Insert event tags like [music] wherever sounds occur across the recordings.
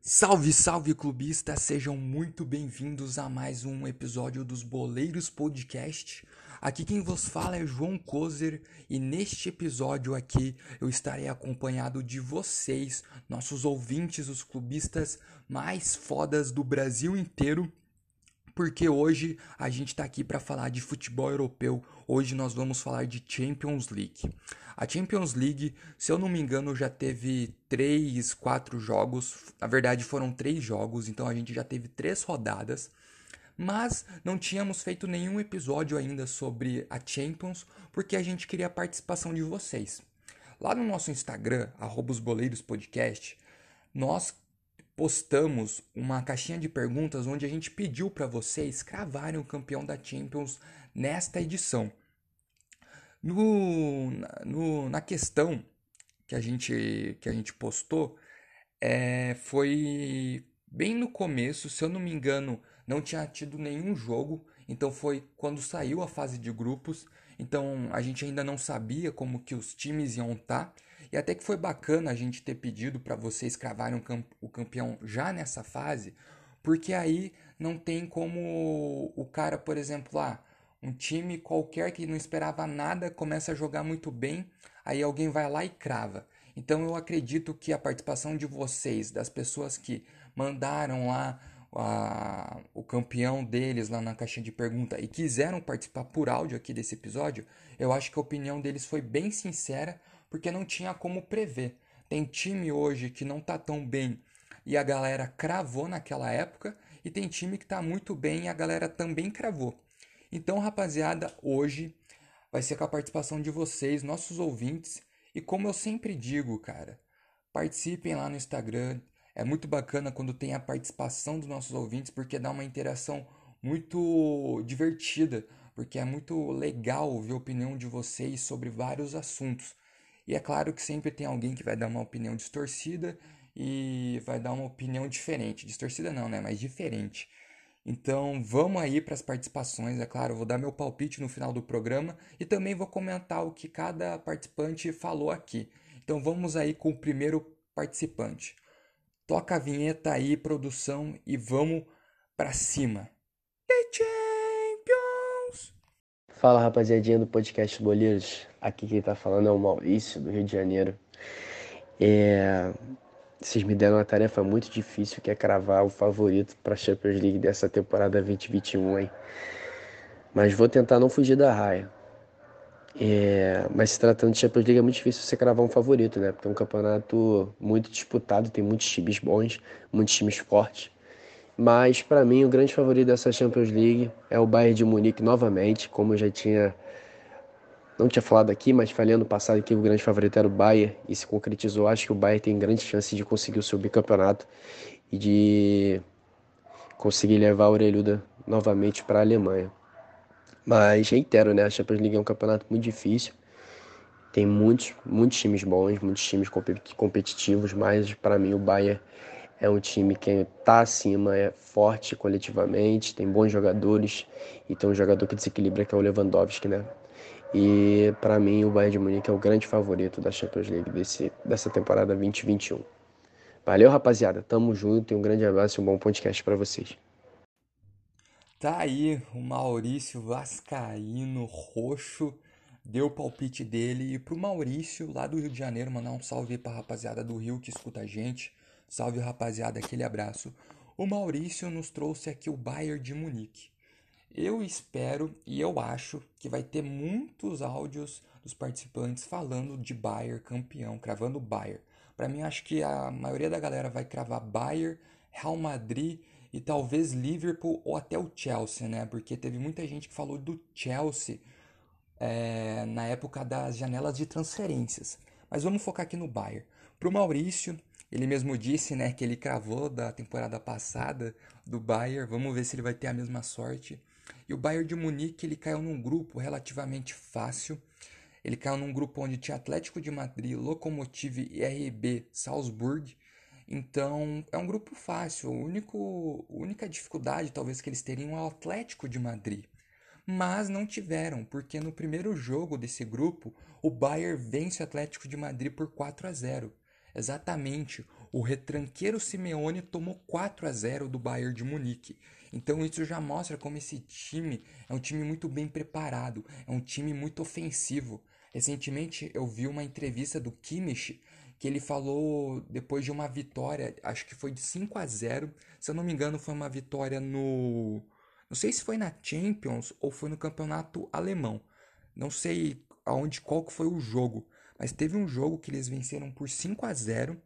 Salve, salve clubistas! Sejam muito bem-vindos a mais um episódio dos Boleiros Podcast. Aqui quem vos fala é João Kozer e neste episódio aqui eu estarei acompanhado de vocês, nossos ouvintes, os clubistas mais fodas do Brasil inteiro porque hoje a gente está aqui para falar de futebol europeu. Hoje nós vamos falar de Champions League. A Champions League, se eu não me engano, já teve três, quatro jogos. Na verdade, foram três jogos, então a gente já teve três rodadas. Mas não tínhamos feito nenhum episódio ainda sobre a Champions, porque a gente queria a participação de vocês. Lá no nosso Instagram, arroba nós postamos uma caixinha de perguntas onde a gente pediu para vocês cravarem o campeão da Champions nesta edição. No, no, na questão que a gente, que a gente postou, é, foi bem no começo, se eu não me engano, não tinha tido nenhum jogo, então foi quando saiu a fase de grupos, então a gente ainda não sabia como que os times iam estar. Tá. E até que foi bacana a gente ter pedido para vocês cravarem o campeão já nessa fase, porque aí não tem como o cara, por exemplo, lá, um time qualquer que não esperava nada começa a jogar muito bem, aí alguém vai lá e crava. Então eu acredito que a participação de vocês, das pessoas que mandaram lá a, o campeão deles lá na caixinha de pergunta e quiseram participar por áudio aqui desse episódio, eu acho que a opinião deles foi bem sincera, porque não tinha como prever. Tem time hoje que não tá tão bem e a galera cravou naquela época, e tem time que tá muito bem e a galera também cravou. Então, rapaziada, hoje vai ser com a participação de vocês, nossos ouvintes, e como eu sempre digo, cara, participem lá no Instagram. É muito bacana quando tem a participação dos nossos ouvintes, porque dá uma interação muito divertida, porque é muito legal ouvir a opinião de vocês sobre vários assuntos. E é claro que sempre tem alguém que vai dar uma opinião distorcida e vai dar uma opinião diferente. Distorcida não, né? Mas diferente. Então vamos aí para as participações. É claro, vou dar meu palpite no final do programa e também vou comentar o que cada participante falou aqui. Então vamos aí com o primeiro participante. Toca a vinheta aí, produção, e vamos para cima. Fala rapaziadinha do podcast Boleiros, aqui quem tá falando é o Maurício, do Rio de Janeiro. É... Vocês me deram uma tarefa muito difícil que é cravar o favorito para Champions League dessa temporada 2021, hein? Mas vou tentar não fugir da raia. É... Mas se tratando de Champions League é muito difícil você cravar um favorito, né? Porque é um campeonato muito disputado, tem muitos times bons, muitos times fortes. Mas para mim o grande favorito dessa Champions League é o Bayern de Munique novamente, como eu já tinha não tinha falado aqui, mas falei ano passado que o grande favorito era o Bayern e se concretizou. Acho que o Bayern tem grande chance de conseguir o seu bicampeonato e de conseguir levar a orelhuda novamente para a Alemanha. Mas reitero, né? A Champions League é um campeonato muito difícil. Tem muitos, muitos times bons, muitos times competitivos, mas para mim o Bayern é um time que está acima, é forte coletivamente, tem bons jogadores e tem um jogador que desequilibra que é o Lewandowski, né? E para mim o Bayern de Munique é o grande favorito da Champions League desse, dessa temporada 2021. Valeu, rapaziada. Tamo junto e um grande abraço e um bom podcast para vocês. Tá aí o Maurício Vascaíno Roxo deu o palpite dele e pro Maurício lá do Rio de Janeiro mandar um salve aí pra rapaziada do Rio que escuta a gente. Salve rapaziada, aquele abraço. O Maurício nos trouxe aqui o Bayern de Munique. Eu espero e eu acho que vai ter muitos áudios dos participantes falando de Bayern campeão, cravando Bayern. Para mim, acho que a maioria da galera vai cravar Bayern, Real Madrid e talvez Liverpool ou até o Chelsea, né? Porque teve muita gente que falou do Chelsea é, na época das janelas de transferências. Mas vamos focar aqui no Bayern. Para o Maurício, ele mesmo disse, né, que ele cravou da temporada passada do Bayern. Vamos ver se ele vai ter a mesma sorte. E o Bayern de Munique, ele caiu num grupo relativamente fácil. Ele caiu num grupo onde tinha Atlético de Madrid, Lokomotiv e RB Salzburg. Então, é um grupo fácil. A única dificuldade, talvez, que eles teriam é o Atlético de Madrid. mas não tiveram, porque no primeiro jogo desse grupo, o Bayern vence o Atlético de Madrid por 4 a 0. Exatamente, o retranqueiro Simeone tomou 4 a 0 do Bayern de Munique. Então isso já mostra como esse time é um time muito bem preparado, é um time muito ofensivo. Recentemente eu vi uma entrevista do Kimmich que ele falou depois de uma vitória, acho que foi de 5 a 0, se eu não me engano foi uma vitória no não sei se foi na Champions ou foi no campeonato alemão. Não sei aonde qual que foi o jogo, mas teve um jogo que eles venceram por 5 a 0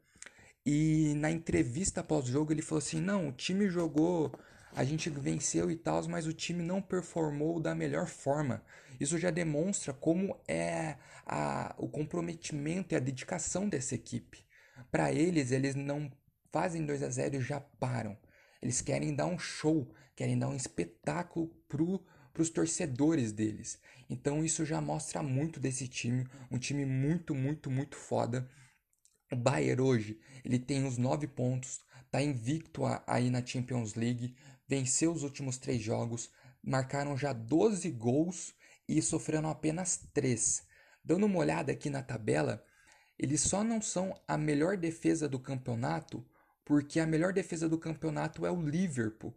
e na entrevista após o jogo ele falou assim: "Não, o time jogou, a gente venceu e tal, mas o time não performou da melhor forma". Isso já demonstra como é a, o comprometimento e a dedicação dessa equipe. Para eles, eles não fazem 2 a 0 e já param. Eles querem dar um show, querem dar um espetáculo para os torcedores deles. Então isso já mostra muito desse time, um time muito, muito, muito foda. O Bayern hoje, ele tem os nove pontos, tá invicto aí na Champions League, venceu os últimos três jogos, marcaram já 12 gols e sofreram apenas três. Dando uma olhada aqui na tabela, eles só não são a melhor defesa do campeonato porque a melhor defesa do campeonato é o Liverpool,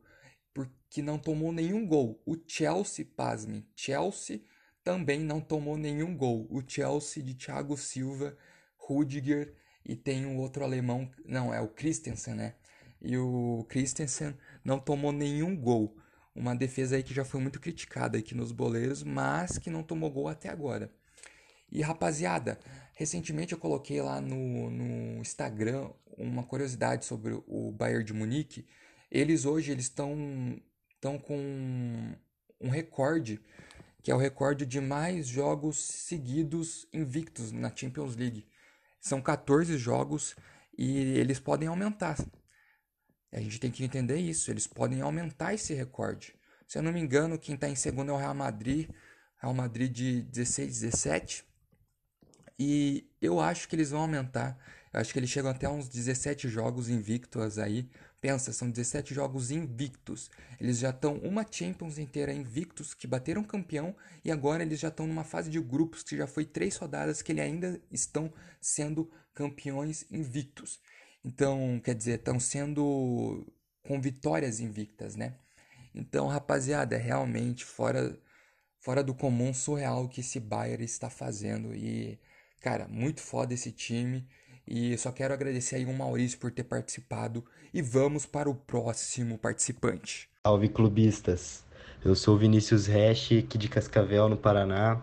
porque não tomou nenhum gol. O Chelsea, pasme, Chelsea também não tomou nenhum gol. O Chelsea de Thiago Silva, Rudiger e tem um outro alemão, não, é o Christensen, né? E o Christensen não tomou nenhum gol. Uma defesa aí que já foi muito criticada aqui nos boleiros, mas que não tomou gol até agora. E rapaziada, recentemente eu coloquei lá no, no Instagram uma curiosidade sobre o Bayern de Munique. Eles hoje eles estão estão com um recorde, que é o recorde de mais jogos seguidos invictos na Champions League. São 14 jogos e eles podem aumentar. A gente tem que entender isso, eles podem aumentar esse recorde. Se eu não me engano, quem está em segundo é o Real Madrid, Real Madrid de 16, 17. E eu acho que eles vão aumentar. Eu acho que eles chegam até uns 17 jogos invictos aí. Pensa, são 17 jogos invictos. Eles já estão uma Champions inteira invictos, que bateram campeão, e agora eles já estão numa fase de grupos que já foi três rodadas que eles ainda estão sendo campeões invictos. Então, quer dizer, estão sendo com vitórias invictas, né? Então, rapaziada, é realmente fora, fora do comum, surreal que esse Bayern está fazendo. E, cara, muito foda esse time. E só quero agradecer aí o Maurício por ter participado e vamos para o próximo participante. Salve clubistas. Eu sou o Vinícius Resch, aqui de Cascavel, no Paraná.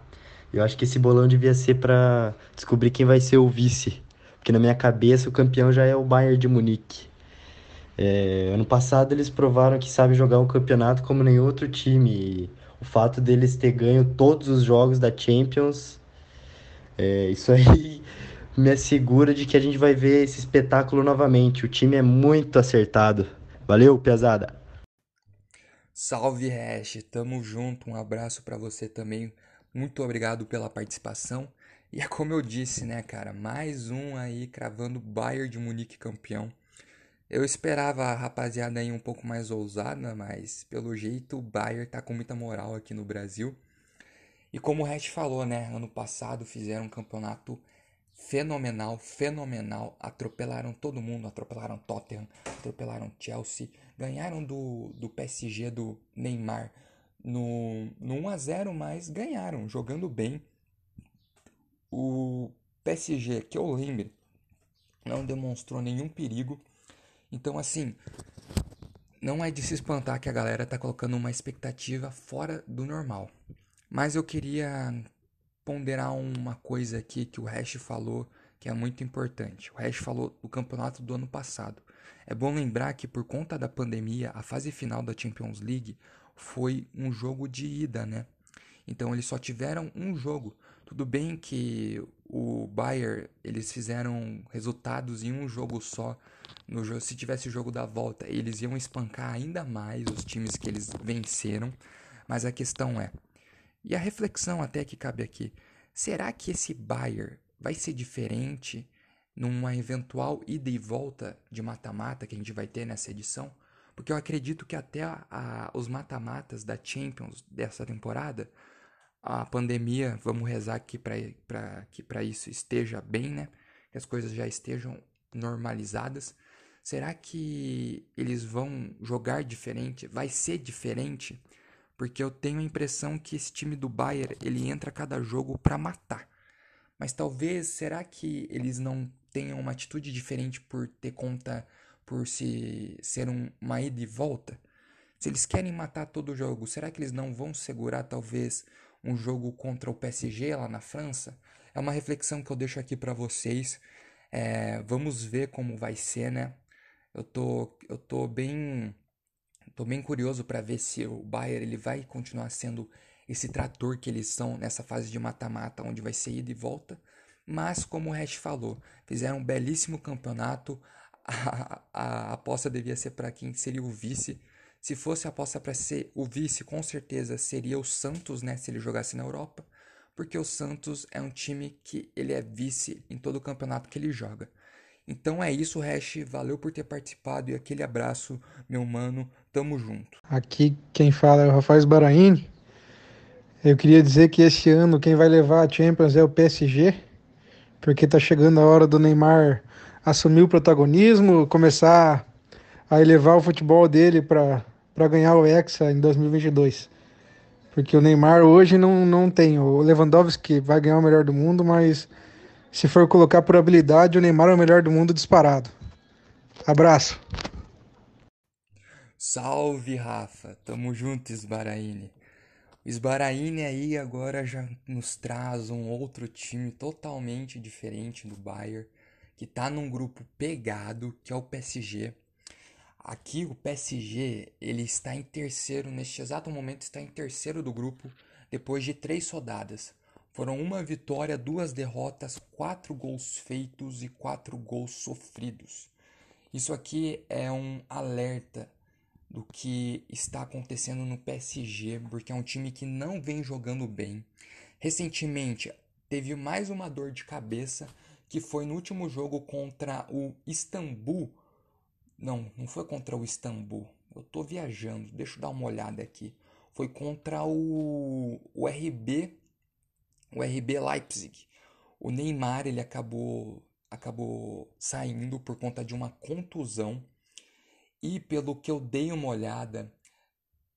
Eu acho que esse bolão devia ser para descobrir quem vai ser o vice, porque na minha cabeça o campeão já é o Bayern de Munique. É, ano passado eles provaram que sabem jogar um campeonato como nenhum outro time. E o fato deles ter ganho todos os jogos da Champions, é, isso aí me assegura de que a gente vai ver esse espetáculo novamente. O time é muito acertado. Valeu, pesada. Salve, Hash. Tamo junto. Um abraço para você também. Muito obrigado pela participação. E é como eu disse, né, cara? Mais um aí cravando Bayern de Munique campeão. Eu esperava a rapaziada aí um pouco mais ousada, mas pelo jeito o Bayern tá com muita moral aqui no Brasil. E como o Hash falou, né? Ano passado fizeram um campeonato fenomenal, fenomenal. Atropelaram todo mundo, atropelaram Tottenham, atropelaram Chelsea, ganharam do, do PSG do Neymar no, no 1 a 0, mas ganharam, jogando bem. O PSG, que eu lembre, não demonstrou nenhum perigo. Então, assim, não é de se espantar que a galera tá colocando uma expectativa fora do normal. Mas eu queria ponderar uma coisa aqui que o Hash falou que é muito importante. O Hash falou do campeonato do ano passado. É bom lembrar que por conta da pandemia, a fase final da Champions League foi um jogo de ida, né? Então eles só tiveram um jogo. Tudo bem que o Bayern eles fizeram resultados em um jogo só. No se tivesse o jogo da volta, eles iam espancar ainda mais os times que eles venceram. Mas a questão é, e a reflexão até que cabe aqui: será que esse Bayern vai ser diferente numa eventual ida e volta de mata-mata que a gente vai ter nessa edição? Porque eu acredito que até a, a, os mata-matas da Champions dessa temporada, a pandemia, vamos rezar aqui para que para isso esteja bem, né? Que as coisas já estejam normalizadas. Será que eles vão jogar diferente? Vai ser diferente? Porque eu tenho a impressão que esse time do Bayern, ele entra a cada jogo para matar. Mas talvez, será que eles não tenham uma atitude diferente por ter conta, por se ser um, uma ida e volta? Se eles querem matar todo o jogo, será que eles não vão segurar talvez um jogo contra o PSG lá na França? É uma reflexão que eu deixo aqui para vocês. É, vamos ver como vai ser, né? Eu tô, eu tô bem, tô bem curioso para ver se o Bayern ele vai continuar sendo esse trator que eles são nessa fase de mata-mata, onde vai ser ida e volta. Mas, como o Hash falou, fizeram um belíssimo campeonato. [laughs] A, a, a aposta devia ser para quem seria o vice. Se fosse a aposta para ser o vice, com certeza seria o Santos, né? Se ele jogasse na Europa. Porque o Santos é um time que ele é vice em todo o campeonato que ele joga. Então é isso, Hash. Valeu por ter participado e aquele abraço, meu mano. Tamo junto. Aqui quem fala é o Rafael Baraini. Eu queria dizer que esse ano quem vai levar a Champions é o PSG, porque tá chegando a hora do Neymar assumir o protagonismo, começar a elevar o futebol dele para ganhar o Hexa em 2022. Porque o Neymar hoje não, não tem. O Lewandowski vai ganhar o melhor do mundo, mas se for colocar por habilidade, o Neymar é o melhor do mundo disparado. Abraço. Salve, Rafa. Tamo junto, Sbaraini. O aí agora já nos traz um outro time totalmente diferente do Bayern, que tá num grupo pegado, que é o PSG. Aqui o PSG, ele está em terceiro, neste exato momento está em terceiro do grupo, depois de três rodadas. Foram uma vitória, duas derrotas, quatro gols feitos e quatro gols sofridos. Isso aqui é um alerta do que está acontecendo no PSG, porque é um time que não vem jogando bem. Recentemente teve mais uma dor de cabeça que foi no último jogo contra o Istambul. Não, não foi contra o Istambul. Eu tô viajando, deixa eu dar uma olhada aqui. Foi contra o, o RB, o RB Leipzig. O Neymar ele acabou acabou saindo por conta de uma contusão e pelo que eu dei uma olhada,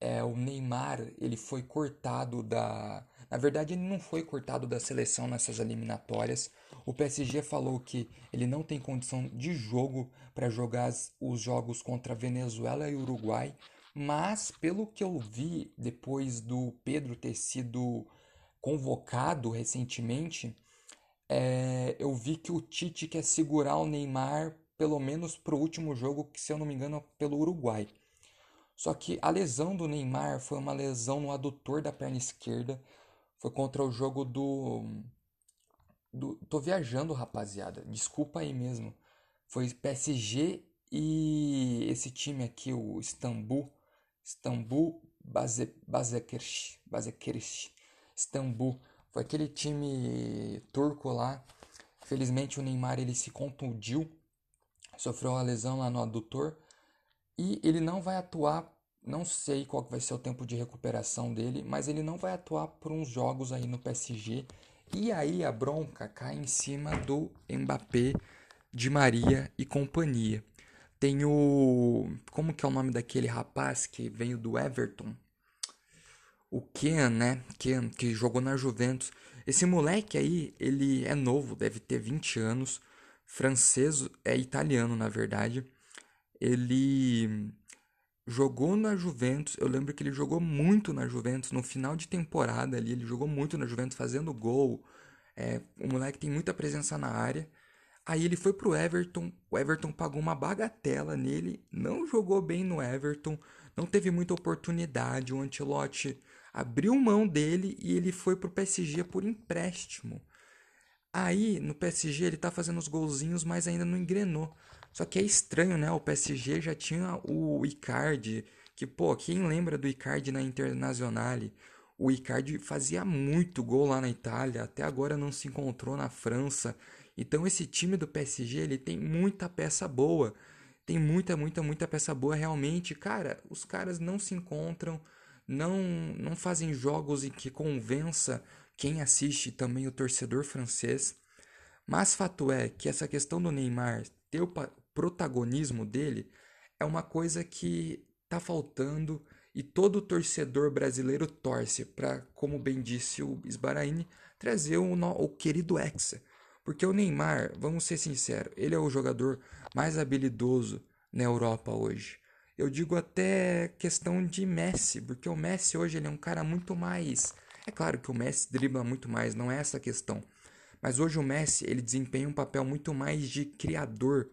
é, o Neymar ele foi cortado da. Na verdade, ele não foi cortado da seleção nessas eliminatórias. O PSG falou que ele não tem condição de jogo para jogar os jogos contra Venezuela e Uruguai. Mas, pelo que eu vi depois do Pedro ter sido convocado recentemente, é, eu vi que o Tite quer segurar o Neymar pelo menos para o último jogo, que se eu não me engano é pelo Uruguai. Só que a lesão do Neymar foi uma lesão no adutor da perna esquerda. Foi contra o jogo do. do tô viajando, rapaziada. Desculpa aí mesmo. Foi PSG e esse time aqui, o Istambul. Istambul Bazekirch. Bazekirch. Istambul. Foi aquele time turco lá. Felizmente o Neymar ele se contundiu sofreu uma lesão lá no adutor e ele não vai atuar. Não sei qual vai ser o tempo de recuperação dele, mas ele não vai atuar por uns jogos aí no PSG. E aí a bronca cai em cima do Mbappé, de Maria e companhia. Tem o. Como que é o nome daquele rapaz que veio do Everton? O Ken, né? Ken, que jogou na Juventus. Esse moleque aí, ele é novo, deve ter 20 anos francês, é italiano na verdade. Ele jogou na Juventus, eu lembro que ele jogou muito na Juventus no final de temporada ali, ele jogou muito na Juventus fazendo gol. É, o moleque tem muita presença na área. Aí ele foi pro Everton, o Everton pagou uma bagatela nele, não jogou bem no Everton, não teve muita oportunidade. O Ancelotti abriu mão dele e ele foi pro PSG por empréstimo. Aí, no PSG, ele tá fazendo os golzinhos, mas ainda não engrenou. Só que é estranho, né? O PSG já tinha o Icardi, que, pô, quem lembra do Icardi na Internazionale? O Icardi fazia muito gol lá na Itália, até agora não se encontrou na França. Então esse time do PSG, ele tem muita peça boa. Tem muita, muita, muita peça boa realmente. Cara, os caras não se encontram, não, não fazem jogos em que convença quem assiste também o torcedor francês. Mas fato é que essa questão do Neymar ter o protagonismo dele é uma coisa que tá faltando e todo torcedor brasileiro torce para, como bem disse o Sbaraini, trazer o, o querido Hexa. Porque o Neymar, vamos ser sinceros, ele é o jogador mais habilidoso na Europa hoje. Eu digo até questão de Messi, porque o Messi hoje ele é um cara muito mais. É claro que o Messi dribla muito mais, não é essa a questão. Mas hoje o Messi ele desempenha um papel muito mais de criador.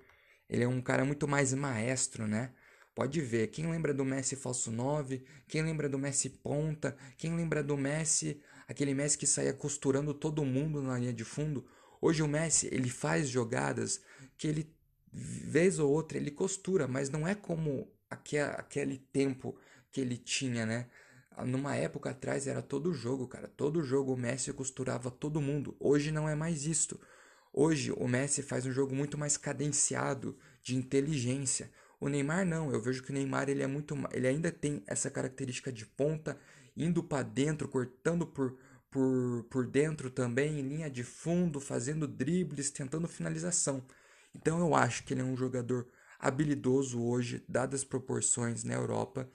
Ele é um cara muito mais maestro, né? Pode ver, quem lembra do Messi falso 9, quem lembra do Messi ponta, quem lembra do Messi, aquele Messi que saía costurando todo mundo na linha de fundo, Hoje o Messi, ele faz jogadas que ele, vez ou outra, ele costura, mas não é como aquele tempo que ele tinha, né? Numa época atrás era todo jogo, cara. Todo jogo o Messi costurava todo mundo. Hoje não é mais isto. Hoje o Messi faz um jogo muito mais cadenciado, de inteligência. O Neymar não, eu vejo que o Neymar ele é muito, ele ainda tem essa característica de ponta, indo para dentro, cortando por por, por dentro também, em linha de fundo, fazendo dribles, tentando finalização. Então eu acho que ele é um jogador habilidoso hoje, dadas as proporções na Europa.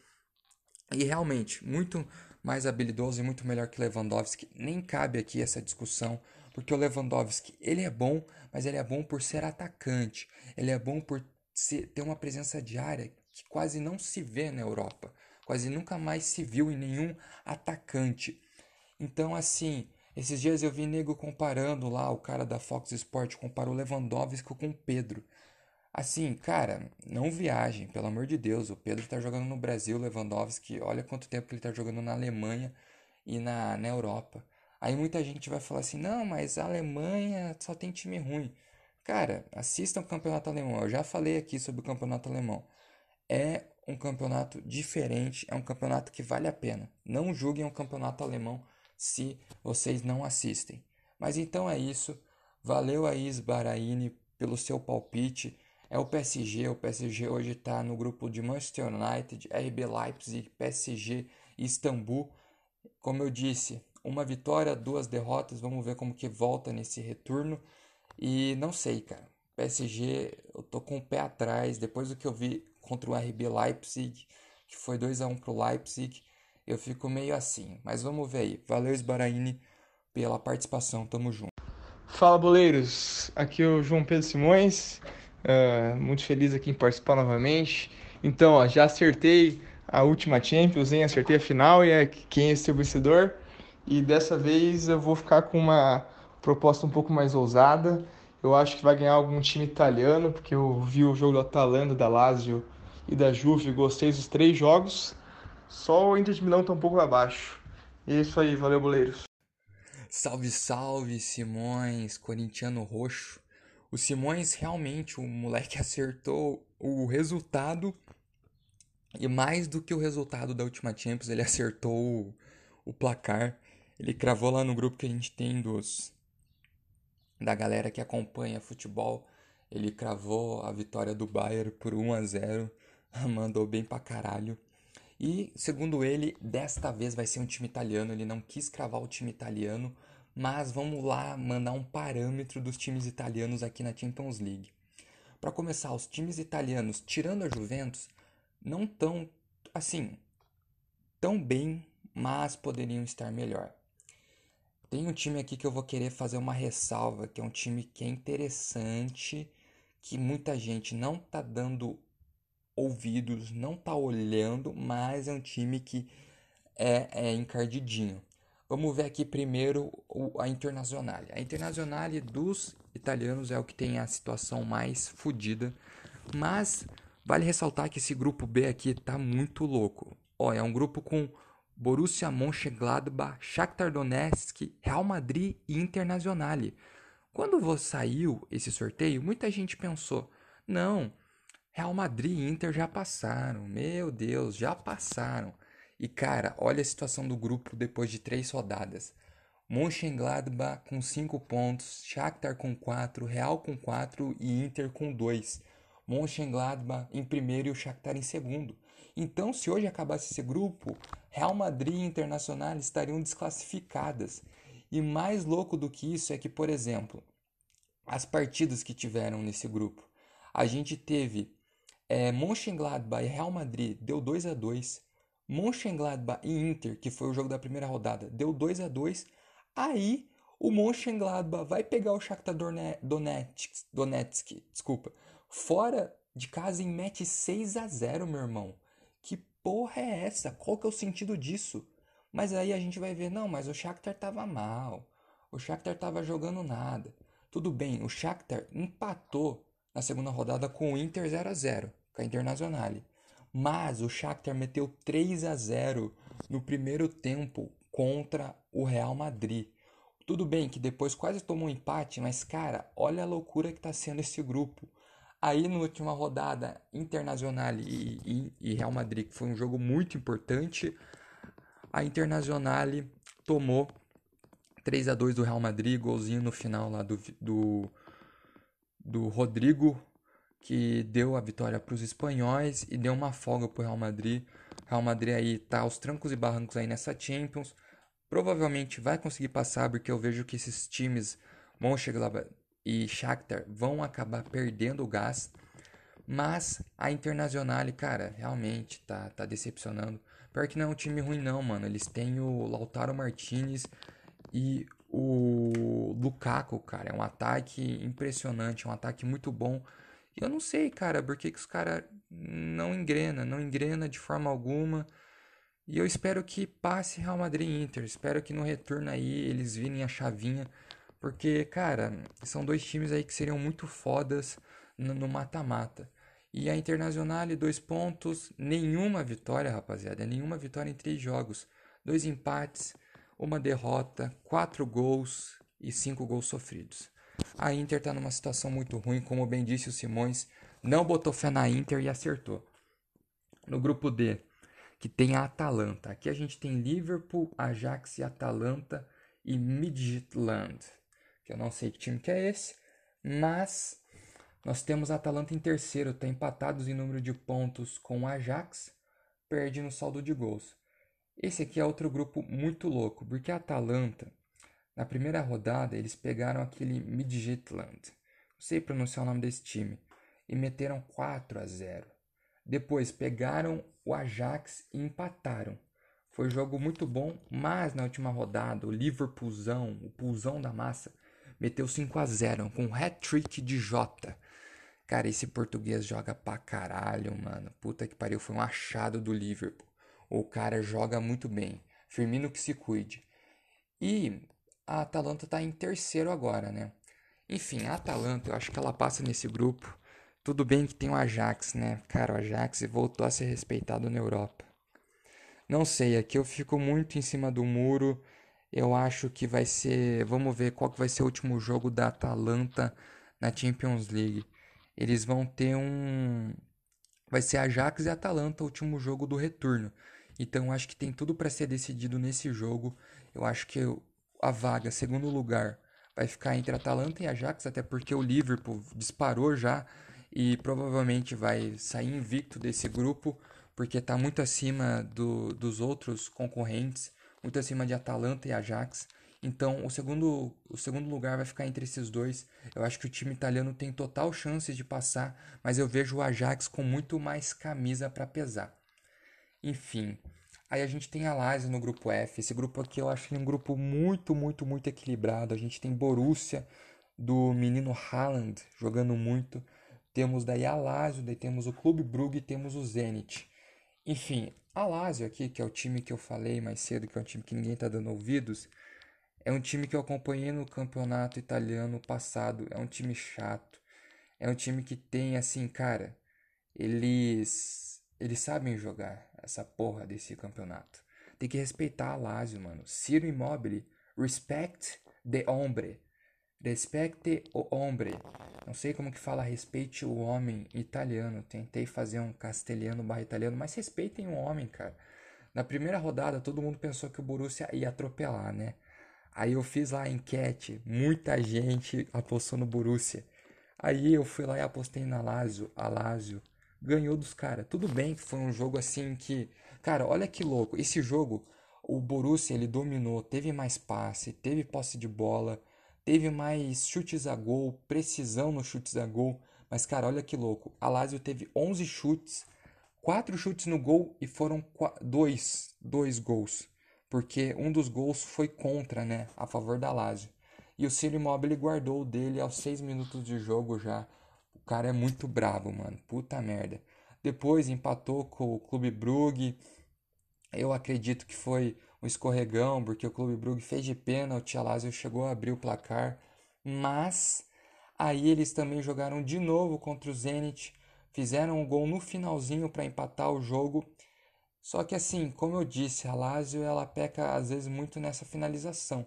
E realmente, muito mais habilidoso e muito melhor que Lewandowski. Nem cabe aqui essa discussão, porque o Lewandowski, ele é bom, mas ele é bom por ser atacante. Ele é bom por ser, ter uma presença diária que quase não se vê na Europa. Quase nunca mais se viu em nenhum atacante. Então, assim, esses dias eu vi nego comparando lá, o cara da Fox Sport comparou Lewandowski com Pedro. Assim, cara, não viagem, pelo amor de Deus. O Pedro tá jogando no Brasil, Lewandowski, olha quanto tempo que ele tá jogando na Alemanha e na, na Europa. Aí muita gente vai falar assim: não, mas a Alemanha só tem time ruim. Cara, assistam o campeonato alemão. Eu já falei aqui sobre o campeonato alemão. É um campeonato diferente, é um campeonato que vale a pena. Não julguem o campeonato alemão se vocês não assistem. Mas então é isso. Valeu aí, Sbaraini, pelo seu palpite. É o PSG. O PSG hoje está no grupo de Manchester United, RB Leipzig, PSG Istambul. Como eu disse, uma vitória, duas derrotas. Vamos ver como que volta nesse retorno. E não sei, cara. PSG, eu tô com o pé atrás. Depois do que eu vi contra o RB Leipzig, que foi 2 a 1 pro Leipzig, eu fico meio assim. Mas vamos ver aí. Valeu, Sbaraini, pela participação. Tamo junto. Fala, boleiros. Aqui é o João Pedro Simões. Uh, muito feliz aqui em participar novamente. Então, ó, já acertei a última Champions, hein? Acertei a final e é quem é esse vencedor. E dessa vez eu vou ficar com uma proposta um pouco mais ousada. Eu acho que vai ganhar algum time italiano, porque eu vi o jogo do Atalanta, da Lazio e da Juve, gostei dos três jogos. Só o Inter de Milão tá um pouco abaixo. É isso aí, valeu, boleiros. Salve, salve, Simões, corintiano roxo. O Simões realmente, o moleque [laughs] acertou o resultado. E mais do que o resultado da última Champions, ele acertou o, o placar. Ele cravou lá no grupo que a gente tem dos da galera que acompanha futebol. Ele cravou a vitória do Bayern por 1 a 0. [laughs] Mandou bem pra caralho. E, segundo ele, desta vez vai ser um time italiano. Ele não quis cravar o time italiano, mas vamos lá mandar um parâmetro dos times italianos aqui na Champions League. Para começar, os times italianos, tirando a Juventus, não tão assim tão bem, mas poderiam estar melhor. Tem um time aqui que eu vou querer fazer uma ressalva, que é um time que é interessante, que muita gente não tá dando ouvidos, não tá olhando, mas é um time que é, é encardidinho. Vamos ver aqui primeiro a Internazionale. A Internazionale dos italianos é o que tem a situação mais fodida, mas vale ressaltar que esse grupo B aqui tá muito louco. Ó, é um grupo com Borussia Mönchengladbach, Shakhtar Donetsk, Real Madrid e Internazionale. Quando saiu esse sorteio, muita gente pensou: não, Real Madrid e Inter já passaram. Meu Deus, já passaram. E cara, olha a situação do grupo depois de três rodadas. Mönchengladbach com 5 pontos, Shakhtar com 4, Real com 4 e Inter com 2. Mönchengladbach em primeiro e o Shakhtar em segundo. Então, se hoje acabasse esse grupo, Real Madrid e Internacional estariam desclassificadas. E mais louco do que isso é que, por exemplo, as partidas que tiveram nesse grupo, a gente teve é, Mönchengladbach e Real Madrid, deu 2 a 2 Mönchengladbach e Inter, que foi o jogo da primeira rodada, deu 2 a 2 Aí o Mönchengladbach vai pegar o Shakhtar Donetsk, Donetsk desculpa, fora de casa e mete 6 a 0 meu irmão. Que porra é essa? Qual que é o sentido disso? Mas aí a gente vai ver, não, mas o Shakhtar tava mal. O Shakhtar tava jogando nada. Tudo bem, o Shakhtar empatou na segunda rodada com o Inter 0 a 0 com a Internazionale. Mas o Shakhtar meteu 3 a 0 no primeiro tempo contra o Real Madrid. Tudo bem que depois quase tomou um empate, mas cara, olha a loucura que está sendo esse grupo. Aí na última rodada, Internacional e, e, e, Real Madrid, que foi um jogo muito importante, a Internacional tomou 3 a 2 do Real Madrid, golzinho no final lá do, do, do Rodrigo, que deu a vitória para os espanhóis e deu uma folga para o Real Madrid. Real Madrid aí tá aos trancos e barrancos aí nessa Champions provavelmente vai conseguir passar, porque eu vejo que esses times, Mönchengladbach e Shakhtar, vão acabar perdendo o gás. Mas a Internacional, cara, realmente tá, tá decepcionando. Pior que não é um time ruim não, mano. Eles têm o Lautaro Martinez e o Lukaku, cara. É um ataque impressionante, é um ataque muito bom. E eu não sei, cara, por que, que os caras não engrena, não engrena de forma alguma. E eu espero que passe Real Madrid e Inter. Espero que no retorno aí eles virem a chavinha. Porque, cara, são dois times aí que seriam muito fodas no mata-mata. E a Internacional, dois pontos, nenhuma vitória, rapaziada. Nenhuma vitória em três jogos. Dois empates, uma derrota, quatro gols e cinco gols sofridos. A Inter tá numa situação muito ruim, como bem disse o Simões. Não botou fé na Inter e acertou. No grupo D, que tem a Atalanta. Aqui a gente tem Liverpool, Ajax e Atalanta e Midtjylland, que eu não sei que time que é esse, mas nós temos a Atalanta em terceiro, está empatados em número de pontos com o Ajax, perde no saldo de gols. Esse aqui é outro grupo muito louco, porque a Atalanta, na primeira rodada, eles pegaram aquele Midtjylland, não sei pronunciar o nome desse time, e meteram 4 a 0. Depois pegaram o Ajax e empataram. Foi jogo muito bom, mas na última rodada o Liverpoolzão, o pulzão da massa, meteu 5 a 0 com um hat-trick de Jota. Cara, esse português joga pra caralho, mano. Puta que pariu, foi um achado do Liverpool. O cara joga muito bem. Firmino que se cuide. E a Atalanta tá em terceiro agora, né? Enfim, a Atalanta, eu acho que ela passa nesse grupo. Tudo bem que tem o Ajax, né? Cara, o Ajax voltou a ser respeitado na Europa. Não sei, aqui eu fico muito em cima do muro. Eu acho que vai ser. Vamos ver qual que vai ser o último jogo da Atalanta na Champions League. Eles vão ter um. Vai ser Ajax e Atalanta o último jogo do retorno. Então acho que tem tudo para ser decidido nesse jogo. Eu acho que a vaga, segundo lugar, vai ficar entre Atalanta e Ajax, até porque o Liverpool disparou já e provavelmente vai sair invicto desse grupo porque está muito acima do, dos outros concorrentes, muito acima de Atalanta e Ajax. Então, o segundo, o segundo lugar vai ficar entre esses dois. Eu acho que o time italiano tem total chance de passar, mas eu vejo o Ajax com muito mais camisa para pesar. Enfim, aí a gente tem a Lazio no grupo F. Esse grupo aqui eu acho um grupo muito, muito, muito equilibrado. A gente tem Borussia do menino Haaland jogando muito. Temos daí a Lazio, daí temos o Clube Brugge temos o Zenit. Enfim, a Lazio aqui, que é o time que eu falei mais cedo, que é um time que ninguém está dando ouvidos, é um time que eu acompanhei no campeonato italiano passado. É um time chato. É um time que tem, assim, cara, eles eles sabem jogar essa porra desse campeonato. Tem que respeitar a Lazio, mano. Ciro Immobile, respect the hombre. Respecte o hombre. Não sei como que fala respeite o homem italiano. Tentei fazer um castelhano barra italiano, mas respeitem o homem, cara. Na primeira rodada, todo mundo pensou que o Borussia ia atropelar, né? Aí eu fiz lá a enquete, muita gente apostou no Borussia. Aí eu fui lá e apostei na Lazio, a Lazio ganhou dos caras. Tudo bem que foi um jogo assim que, cara, olha que louco. Esse jogo, o Borussia ele dominou, teve mais passe, teve posse de bola, teve mais chutes a gol, precisão nos chutes a gol. Mas cara, olha que louco. A Lazio teve 11 chutes, 4 chutes no gol e foram dois, dois gols, porque um dos gols foi contra, né, a favor da Lazio. E o Ciro Immobile guardou o dele aos 6 minutos de jogo já. Cara é muito brabo, mano. Puta merda. Depois empatou com o Clube Brugge. Eu acredito que foi um escorregão, porque o Clube Brugge fez de pênalti, a Lazio chegou a abrir o placar. Mas aí eles também jogaram de novo contra o Zenit, fizeram um gol no finalzinho para empatar o jogo. Só que assim, como eu disse, a Lazio ela peca às vezes muito nessa finalização.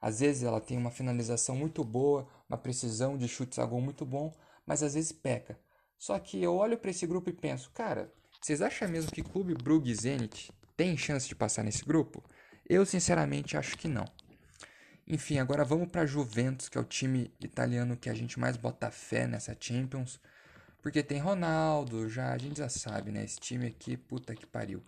Às vezes ela tem uma finalização muito boa, uma precisão de chutes a gol muito bom, mas às vezes peca. Só que eu olho para esse grupo e penso, cara, vocês acham mesmo que Clube Brugge e Zenit tem chance de passar nesse grupo? Eu sinceramente acho que não. Enfim, agora vamos para Juventus, que é o time italiano que a gente mais bota fé nessa Champions, porque tem Ronaldo, já a gente já sabe, né? Esse time aqui, puta que pariu.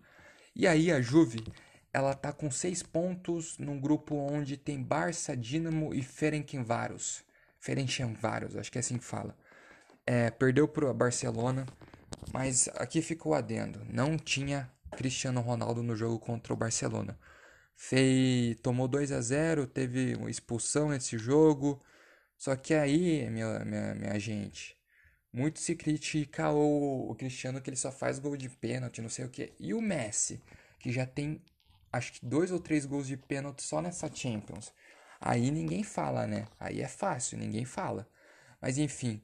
E aí a Juve, ela tá com seis pontos num grupo onde tem Barça, Dinamo e Ferencváros. Ferencváros, acho que é assim que fala. É, perdeu para Barcelona, mas aqui ficou adendo. Não tinha Cristiano Ronaldo no jogo contra o Barcelona. Fei, tomou 2 a 0 teve uma expulsão nesse jogo. Só que aí, minha, minha, minha gente, muito se critica o, o Cristiano que ele só faz gol de pênalti, não sei o que. E o Messi, que já tem acho que dois ou três gols de pênalti só nessa Champions. Aí ninguém fala, né? Aí é fácil, ninguém fala. Mas enfim,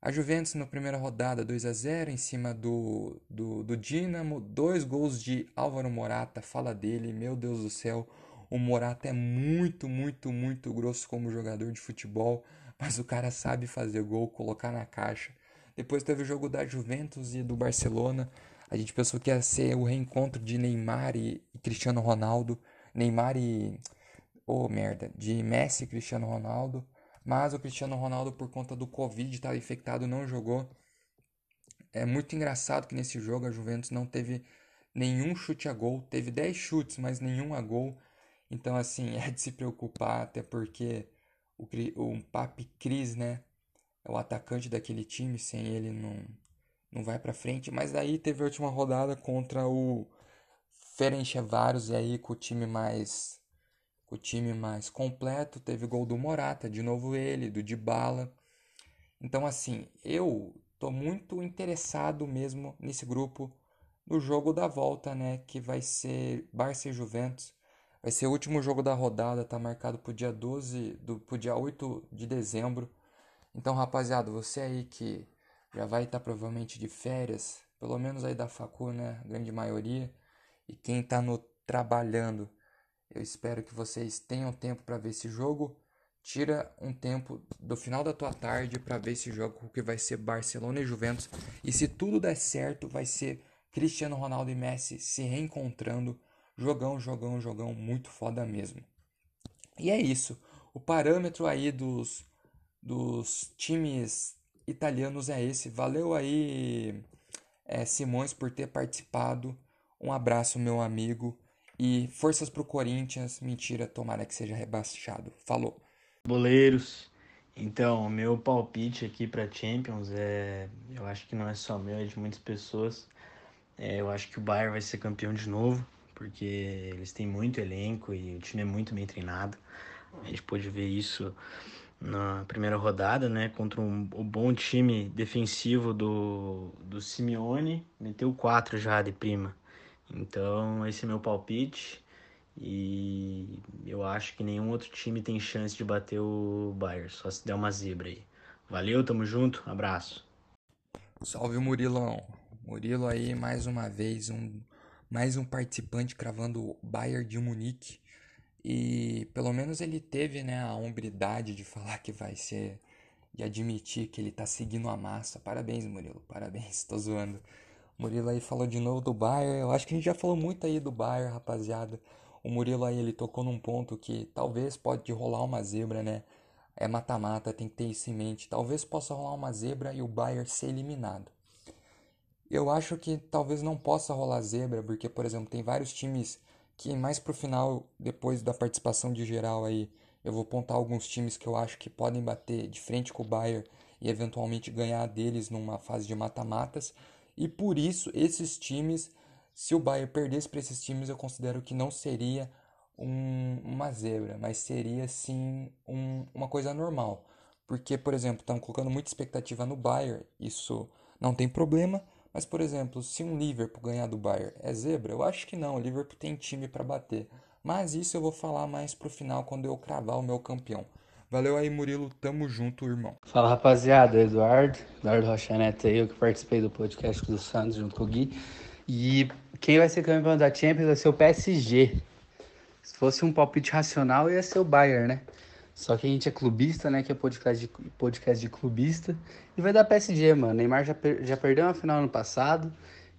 a Juventus na primeira rodada 2 a 0 em cima do, do, do Dinamo, dois gols de Álvaro Morata, fala dele, meu Deus do céu. O Morata é muito, muito, muito grosso como jogador de futebol, mas o cara sabe fazer gol, colocar na caixa. Depois teve o jogo da Juventus e do Barcelona. A gente pensou que ia ser o reencontro de Neymar e, Cristiano Ronaldo. Neymar e. Oh, merda. De Messi e Cristiano Ronaldo. Mas o Cristiano Ronaldo, por conta do Covid, estava infectado, não jogou. É muito engraçado que nesse jogo a Juventus não teve nenhum chute a gol. Teve 10 chutes, mas nenhum a gol. Então, assim, [laughs] é de se preocupar, até porque o, o Papi Cris, né? É o atacante daquele time. Sem ele, não, não vai para frente. Mas daí teve a última rodada contra o Ferencváros e aí com o time mais o time mais completo, teve gol do Morata, de novo ele, do Dybala. Então assim, eu tô muito interessado mesmo nesse grupo no jogo da volta, né, que vai ser Barça e Juventus. Vai ser o último jogo da rodada, tá marcado pro dia 12, do pro dia 8 de dezembro. Então, rapaziada, você aí que já vai estar tá provavelmente de férias, pelo menos aí da facu, né? A grande maioria. E quem está no trabalhando, eu espero que vocês tenham tempo para ver esse jogo. Tira um tempo do final da tua tarde para ver esse jogo que vai ser Barcelona e Juventus. E se tudo der certo, vai ser Cristiano Ronaldo e Messi se reencontrando. Jogão, jogão, jogão, muito foda mesmo. E é isso. O parâmetro aí dos, dos times italianos é esse. Valeu aí, é, Simões, por ter participado. Um abraço, meu amigo. E forças pro Corinthians. Mentira, tomara que seja rebaixado. Falou. Boleiros. Então, meu palpite aqui para Champions é, eu acho que não é só meu, é de muitas pessoas. É, eu acho que o Bayern vai ser campeão de novo, porque eles têm muito elenco e o time é muito bem treinado. A gente pôde ver isso na primeira rodada, né, contra um, um bom time defensivo do, do Simeone, meteu quatro já de prima. Então, esse é meu palpite e eu acho que nenhum outro time tem chance de bater o Bayern, só se der uma zebra aí. Valeu, tamo junto, abraço. Salve Murilão. Murilo aí mais uma vez, um mais um participante cravando o Bayern de Munique. E pelo menos ele teve né, a hombridade de falar que vai ser. de admitir que ele tá seguindo a massa. Parabéns, Murilo. Parabéns, [laughs] tô zoando. Murilo aí falou de novo do Bayern. Eu acho que a gente já falou muito aí do Bayern, rapaziada. O Murilo aí ele tocou num ponto que talvez pode rolar uma zebra, né? é mata-mata, tem que ter isso em mente. Talvez possa rolar uma zebra e o Bayern ser eliminado. Eu acho que talvez não possa rolar zebra, porque, por exemplo, tem vários times que mais pro final, depois da participação de geral aí, eu vou apontar alguns times que eu acho que podem bater de frente com o Bayern e eventualmente ganhar deles numa fase de mata-matas. E por isso, esses times, se o Bayern perdesse para esses times, eu considero que não seria um, uma zebra, mas seria sim um, uma coisa normal. Porque, por exemplo, estão colocando muita expectativa no Bayern, isso não tem problema. Mas, por exemplo, se um Liverpool ganhar do Bayern é zebra, eu acho que não. O Liverpool tem time para bater. Mas isso eu vou falar mais pro final quando eu cravar o meu campeão. Valeu aí, Murilo. Tamo junto, irmão. Fala, rapaziada. Eduardo, Eduardo Rocha Neto aí, eu que participei do podcast do Santos junto com o Gui. E quem vai ser campeão da Champions vai ser o PSG. Se fosse um palpite racional, ia ser o Bayern, né? Só que a gente é clubista, né? Que é podcast de, podcast de clubista. E vai dar PSG, mano. Neymar já, per, já perdeu uma final no passado.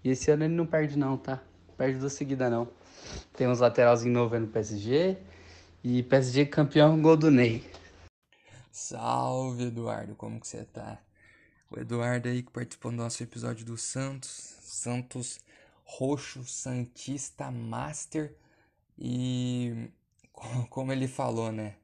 E esse ano ele não perde, não, tá? Perde duas seguidas, não. Tem uns lateralzinhos novos no PSG. E PSG campeão com gol do Ney. Salve, Eduardo. Como que você tá? O Eduardo aí que participou do nosso episódio do Santos. Santos Roxo Santista Master e [laughs] como ele falou, né?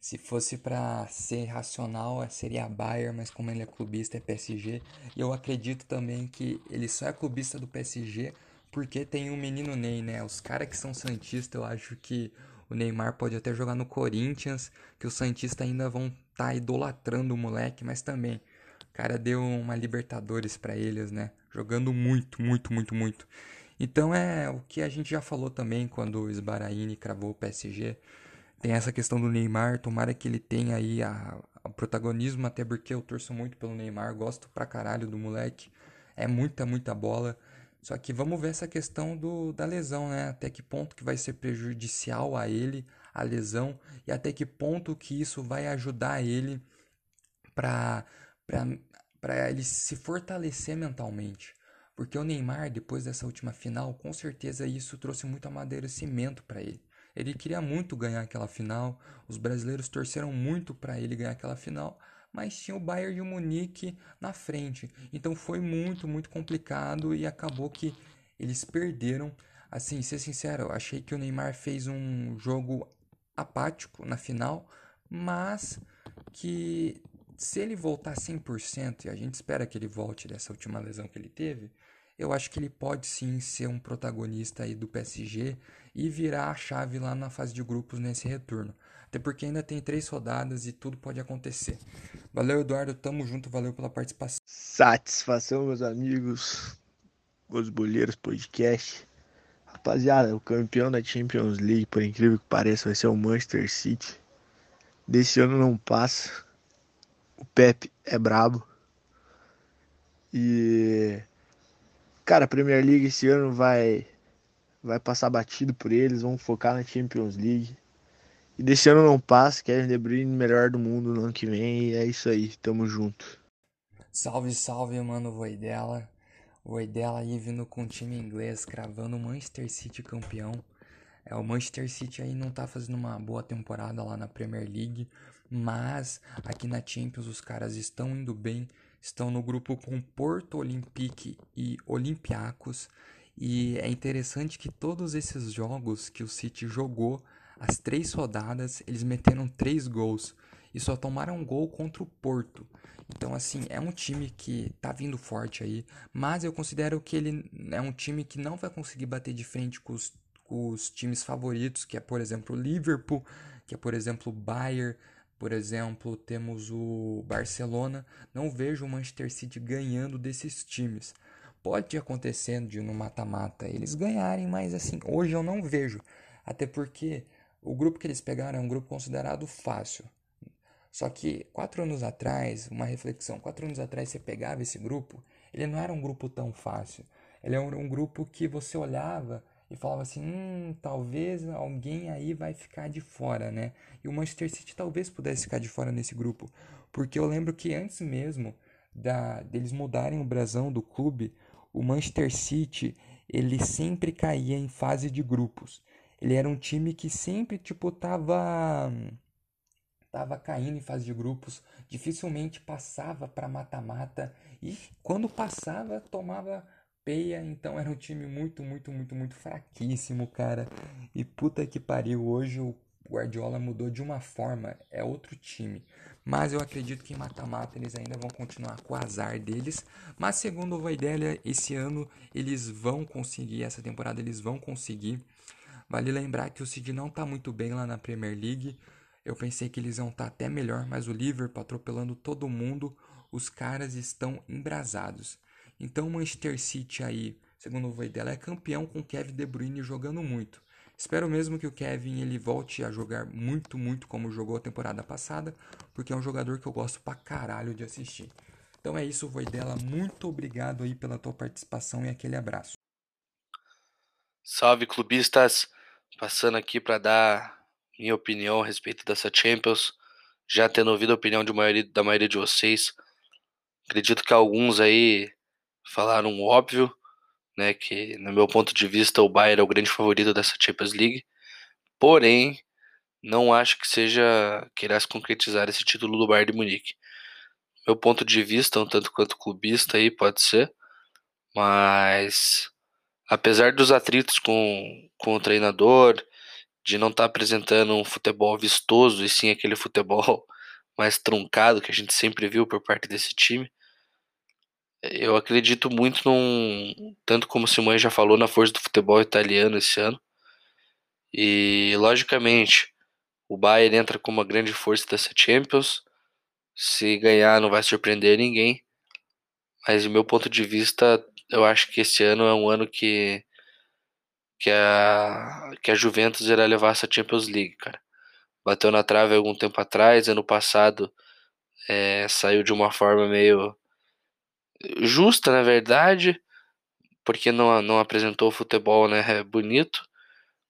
Se fosse para ser racional, seria a Bayern, mas como ele é clubista, é PSG. E eu acredito também que ele só é clubista do PSG porque tem um menino Ney, né? Os caras que são santistas, eu acho que o Neymar pode até jogar no Corinthians, que os santistas ainda vão tá idolatrando o moleque, mas também o cara deu uma Libertadores para eles, né? Jogando muito, muito, muito, muito. Então é o que a gente já falou também quando o Sbaraini cravou o PSG. Tem essa questão do Neymar, tomara que ele tenha aí a, a protagonismo, até porque eu torço muito pelo Neymar, gosto pra caralho do moleque. É muita, muita bola. Só que vamos ver essa questão do, da lesão, né? Até que ponto que vai ser prejudicial a ele, a lesão, e até que ponto que isso vai ajudar ele para ele se fortalecer mentalmente. Porque o Neymar, depois dessa última final, com certeza isso trouxe muito amadurecimento para ele. Ele queria muito ganhar aquela final, os brasileiros torceram muito para ele ganhar aquela final, mas tinha o Bayern e o Munique na frente. Então foi muito, muito complicado e acabou que eles perderam. Assim, ser sincero, eu achei que o Neymar fez um jogo apático na final, mas que se ele voltar 100%, e a gente espera que ele volte dessa última lesão que ele teve, eu acho que ele pode sim ser um protagonista aí do PSG e virar a chave lá na fase de grupos nesse retorno. Até porque ainda tem três rodadas e tudo pode acontecer. Valeu, Eduardo. Tamo junto. Valeu pela participação. Satisfação, meus amigos. Os Bolheiros Podcast. Rapaziada, o campeão da Champions League, por incrível que pareça, vai ser o Manchester City. Desse ano não passa. O Pepe é brabo. E Cara, a Premier League esse ano vai vai passar batido por eles, vão focar na Champions League. E desse ano não passa, Kevin De Bruyne melhor do mundo no ano que vem, e é isso aí, tamo junto. Salve, salve, mano, Voidela. Voidela aí vindo com o time inglês, cravando o Manchester City campeão. É, o Manchester City aí não tá fazendo uma boa temporada lá na Premier League, mas aqui na Champions os caras estão indo bem, estão no grupo com Porto Olympique e Olympiacos. E é interessante que todos esses jogos que o City jogou, as três rodadas, eles meteram três gols e só tomaram um gol contra o Porto. Então, assim, é um time que tá vindo forte aí, mas eu considero que ele é um time que não vai conseguir bater de frente com os, com os times favoritos, que é, por exemplo, o Liverpool, que é, por exemplo, o Bayern, por exemplo, temos o Barcelona. Não vejo o Manchester City ganhando desses times. Pode acontecer de no mata-mata eles ganharem, mas assim, hoje eu não vejo. Até porque o grupo que eles pegaram é um grupo considerado fácil. Só que quatro anos atrás, uma reflexão, quatro anos atrás você pegava esse grupo, ele não era um grupo tão fácil. Ele era um grupo que você olhava e falava assim: hum, talvez alguém aí vai ficar de fora, né? E o Manchester City talvez pudesse ficar de fora nesse grupo, porque eu lembro que antes mesmo da deles mudarem o brasão do clube, o Manchester City ele sempre caía em fase de grupos. Ele era um time que sempre tipo tava estava caindo em fase de grupos, dificilmente passava para mata-mata e quando passava tomava peia, então era um time muito, muito, muito, muito fraquíssimo, cara. E puta que pariu, hoje o Guardiola mudou de uma forma, é outro time. Mas eu acredito que em mata-mata eles ainda vão continuar com o azar deles. Mas segundo o Voidelia, esse ano eles vão conseguir, essa temporada eles vão conseguir. Vale lembrar que o City não tá muito bem lá na Premier League. Eu pensei que eles iam estar tá até melhor, mas o Liverpool atropelando todo mundo, os caras estão embrasados. Então o Manchester City aí, segundo o Voidela, é campeão com Kevin De Bruyne jogando muito. Espero mesmo que o Kevin ele volte a jogar muito, muito como jogou a temporada passada, porque é um jogador que eu gosto pra caralho de assistir. Então é isso, Voidela. Muito obrigado aí pela tua participação e aquele abraço. Salve clubistas, passando aqui para dar minha opinião a respeito dessa Champions, já tendo ouvido a opinião de maioria, da maioria de vocês. Acredito que alguns aí falaram óbvio, né, que no meu ponto de vista o Bayern é o grande favorito dessa Champions League. Porém, não acho que seja que irá se concretizar esse título do Bayern de Munique. Meu ponto de vista, um tanto quanto clubista aí pode ser, mas apesar dos atritos com, com o treinador, de não estar tá apresentando um futebol vistoso e sim aquele futebol [laughs] mais truncado que a gente sempre viu por parte desse time, eu acredito muito num. Tanto como o Simões já falou, na força do futebol italiano esse ano. E, logicamente, o Bayern entra como uma grande força dessa Champions. Se ganhar, não vai surpreender ninguém. Mas, do meu ponto de vista, eu acho que esse ano é um ano que. Que a, que a Juventus irá levar essa Champions League, cara. Bateu na trave algum tempo atrás, ano passado é, saiu de uma forma meio justa, na verdade, porque não, não apresentou futebol né, bonito.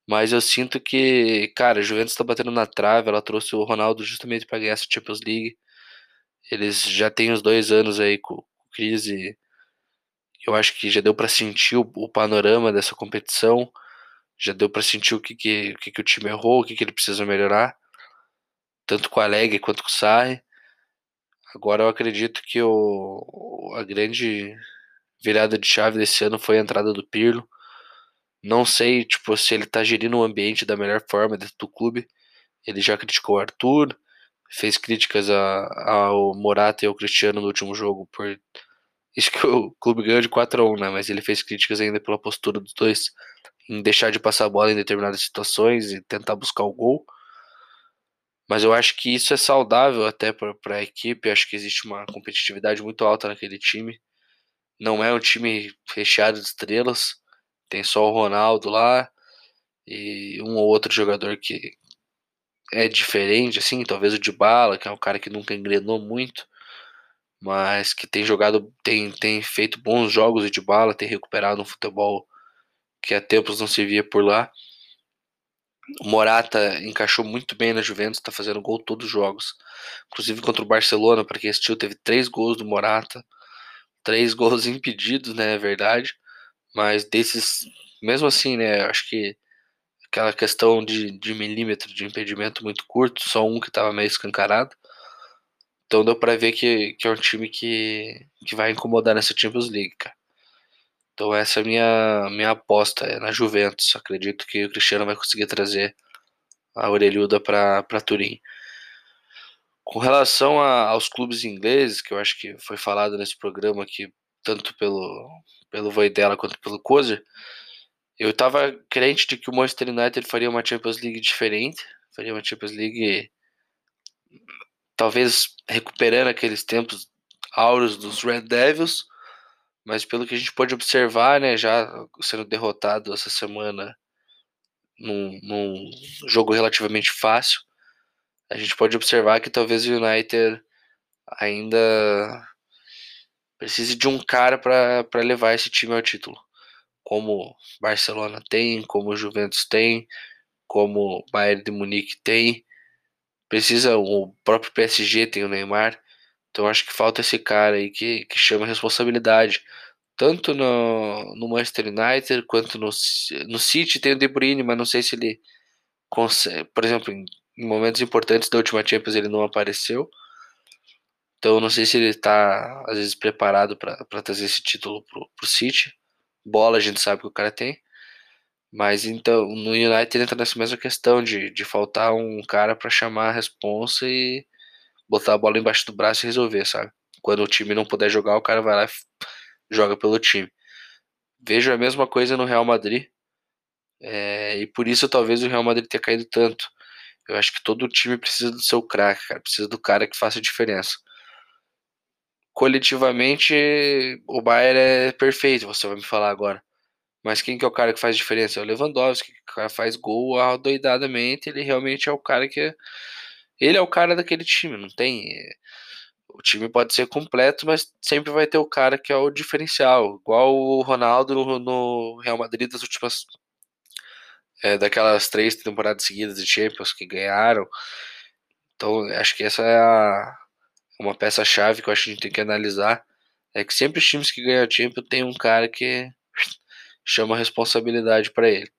Mas eu sinto que, cara, a Juventus está batendo na trave. Ela trouxe o Ronaldo justamente para ganhar essa Champions League. Eles já têm os dois anos aí com, crise. Eu acho que já deu para sentir o, o, panorama dessa competição. Já deu para sentir o que, que, o que, que o time errou, o que, que ele precisa melhorar. Tanto com a Alegre quanto com o Sarri. Agora eu acredito que o, a grande virada de chave desse ano foi a entrada do Pirlo. Não sei, tipo, se ele tá gerindo o ambiente da melhor forma dentro do clube. Ele já criticou o Arthur, fez críticas a, ao Morata e ao Cristiano no último jogo por isso que o clube ganhou de 4 a 1, né? Mas ele fez críticas ainda pela postura dos dois em deixar de passar a bola em determinadas situações e tentar buscar o gol. Mas eu acho que isso é saudável até para a equipe. Eu acho que existe uma competitividade muito alta naquele time. Não é um time recheado de estrelas. Tem só o Ronaldo lá e um ou outro jogador que é diferente, assim, talvez o Dybala, que é um cara que nunca engrenou muito, mas que tem jogado, tem, tem feito bons jogos de bala, tem recuperado um futebol que há tempos não se via por lá. O Morata encaixou muito bem na Juventus, está fazendo gol todos os jogos. Inclusive contra o Barcelona, para quem assistiu, teve três gols do Morata. Três [laughs] gols impedidos, né? É verdade. Mas desses, mesmo assim, né? Acho que aquela questão de, de milímetro de impedimento muito curto, só um que estava meio escancarado. Então deu para ver que, que é um time que, que vai incomodar nessa Champions League, cara. Então essa é a minha, minha aposta, é na Juventus. Acredito que o Cristiano vai conseguir trazer a orelhuda para Turim. Com relação a, aos clubes ingleses, que eu acho que foi falado nesse programa aqui, tanto pelo, pelo Voidela quanto pelo Kozer, eu estava crente de que o Manchester United faria uma Champions League diferente, faria uma Champions League talvez recuperando aqueles tempos áureos dos Red Devils, mas pelo que a gente pode observar, né, já sendo derrotado essa semana num, num jogo relativamente fácil, a gente pode observar que talvez o United ainda precise de um cara para levar esse time ao título. Como Barcelona tem, como Juventus tem, como Bayern de Munique tem. Precisa, o próprio PSG tem o Neymar. Então acho que falta esse cara aí que, que chama responsabilidade. Tanto no, no Manchester United quanto no, no City tem o De Bruyne, mas não sei se ele consegue. Por exemplo, em momentos importantes da última Champions ele não apareceu. Então não sei se ele está às vezes preparado para trazer esse título pro, pro City. Bola a gente sabe que o cara tem. Mas então no United entra nessa mesma questão de, de faltar um cara para chamar a responsa e botar a bola embaixo do braço e resolver, sabe? Quando o time não puder jogar, o cara vai lá e joga pelo time. Vejo a mesma coisa no Real Madrid. É, e por isso talvez o Real Madrid tenha caído tanto. Eu acho que todo time precisa do seu craque, cara. Precisa do cara que faça a diferença. Coletivamente, o Bayern é perfeito, você vai me falar agora. Mas quem que é o cara que faz diferença? É o Lewandowski, cara faz gol adoidadamente, ele realmente é o cara que... Ele é o cara daquele time, não tem... O time pode ser completo, mas sempre vai ter o cara que é o diferencial. Igual o Ronaldo no Real Madrid das últimas é, daquelas três temporadas seguidas de Champions que ganharam. Então, acho que essa é a, uma peça-chave que eu acho que a gente tem que analisar. É que sempre os times que ganham a Champions tem um cara que [laughs] chama responsabilidade para ele.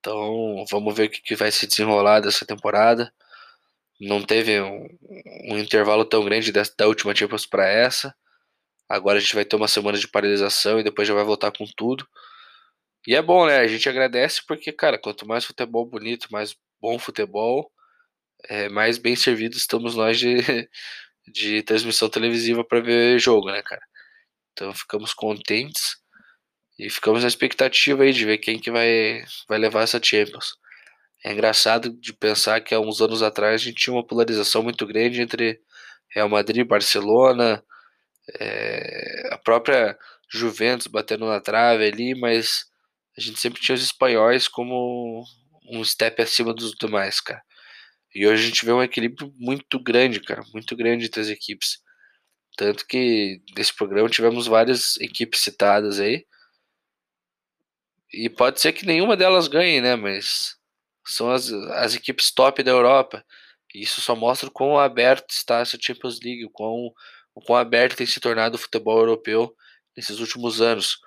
Então, vamos ver o que, que vai se desenrolar dessa temporada. Não teve um, um intervalo tão grande dessa, da última Champions para essa. Agora a gente vai ter uma semana de paralisação e depois já vai voltar com tudo. E é bom, né? A gente agradece porque, cara, quanto mais futebol bonito, mais bom futebol, é, mais bem servidos estamos nós de, [laughs] de transmissão televisiva para ver jogo, né, cara? Então ficamos contentes e ficamos na expectativa aí de ver quem que vai, vai levar essa Champions. É engraçado de pensar que há uns anos atrás a gente tinha uma polarização muito grande entre Real Madrid, Barcelona, é, a própria Juventus batendo na trave ali, mas a gente sempre tinha os espanhóis como um step acima dos demais, cara. E hoje a gente vê um equilíbrio muito grande, cara, muito grande entre as equipes. Tanto que nesse programa tivemos várias equipes citadas aí. E pode ser que nenhuma delas ganhe, né? Mas são as, as equipes top da Europa. Isso só mostra o quão aberto está essa Champions League, o quão, o quão aberto tem se tornado o futebol europeu nesses últimos anos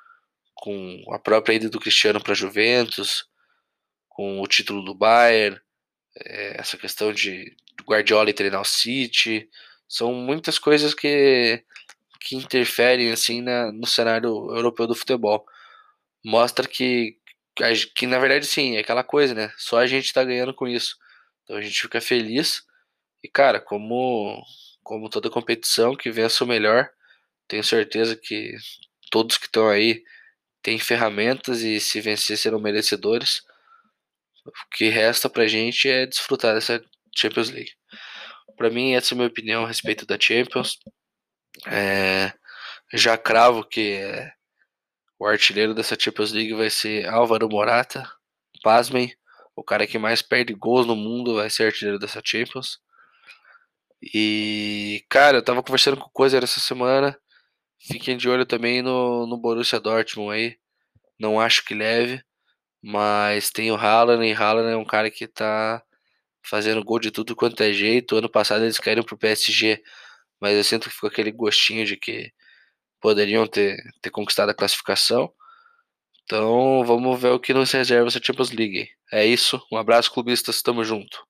com a própria ida do Cristiano para a Juventus, com o título do Bayern, é, essa questão de Guardiola e treinar o City, são muitas coisas que, que interferem assim na, no cenário europeu do futebol. Mostra que, que na verdade sim, é aquela coisa, né? Só a gente está ganhando com isso. Então a gente fica feliz. E cara, como, como toda competição que vença o melhor, tenho certeza que todos que estão aí tem ferramentas e se vencer serão merecedores. O que resta pra gente é desfrutar dessa Champions League. Para mim, essa é a minha opinião a respeito da Champions. É, já cravo que é, o artilheiro dessa Champions League vai ser Álvaro Morata. Pasmem, o cara que mais perde gols no mundo vai ser artilheiro dessa Champions. E, cara, eu tava conversando com o Coisa essa semana. Fiquem de olho também no, no Borussia Dortmund aí. Não acho que leve, mas tem o Haaland, e Haaland é um cara que tá fazendo gol de tudo quanto é jeito. Ano passado eles caíram pro PSG, mas eu sinto que ficou aquele gostinho de que poderiam ter, ter conquistado a classificação. Então vamos ver o que nos reserva essa Champions League. É isso, um abraço clubistas, tamo junto.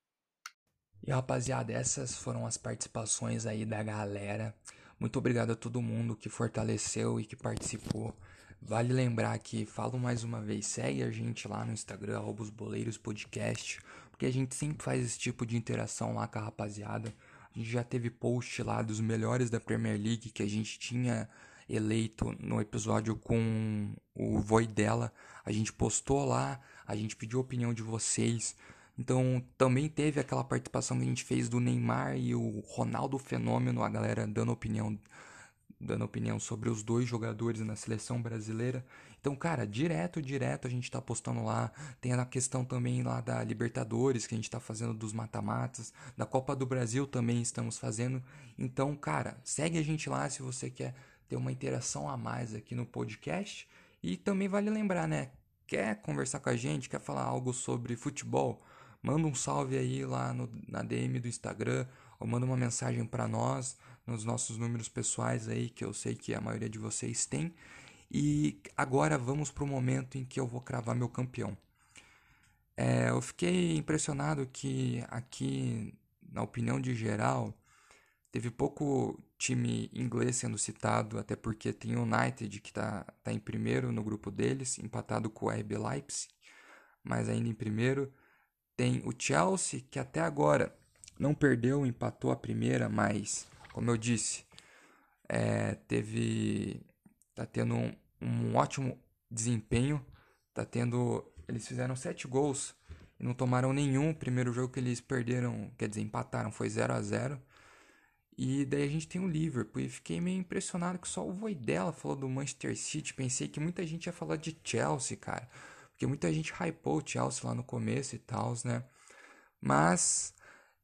E rapaziada, essas foram as participações aí da galera. Muito obrigado a todo mundo que fortaleceu e que participou. Vale lembrar que, falo mais uma vez, segue a gente lá no Instagram, Albos Boleiros Podcast, porque a gente sempre faz esse tipo de interação lá com a rapaziada. A gente já teve post lá dos melhores da Premier League que a gente tinha eleito no episódio com o Voidela. A gente postou lá, a gente pediu a opinião de vocês. Então também teve aquela participação que a gente fez do Neymar e o Ronaldo Fenômeno, a galera dando opinião dando opinião sobre os dois jogadores na seleção brasileira. Então, cara, direto, direto a gente tá postando lá. Tem a questão também lá da Libertadores, que a gente tá fazendo dos mata-matas. Da Copa do Brasil também estamos fazendo. Então, cara, segue a gente lá se você quer ter uma interação a mais aqui no podcast. E também vale lembrar, né? Quer conversar com a gente, quer falar algo sobre futebol? manda um salve aí lá no, na DM do Instagram ou manda uma mensagem para nós nos nossos números pessoais aí que eu sei que a maioria de vocês tem. E agora vamos para o momento em que eu vou cravar meu campeão. É, eu fiquei impressionado que aqui, na opinião de geral, teve pouco time inglês sendo citado, até porque tem o United que está tá em primeiro no grupo deles, empatado com o RB Leipzig, mas ainda em primeiro. Tem o Chelsea, que até agora não perdeu, empatou a primeira, mas, como eu disse, é, teve. tá tendo um, um ótimo desempenho, tá tendo. Eles fizeram sete gols e não tomaram nenhum. O primeiro jogo que eles perderam, quer dizer, empataram, foi 0 a 0 E daí a gente tem o Liverpool. E fiquei meio impressionado que só o Voidela falou do Manchester City. Pensei que muita gente ia falar de Chelsea, cara. Porque muita gente hypou o Chelsea lá no começo e tal, né? Mas,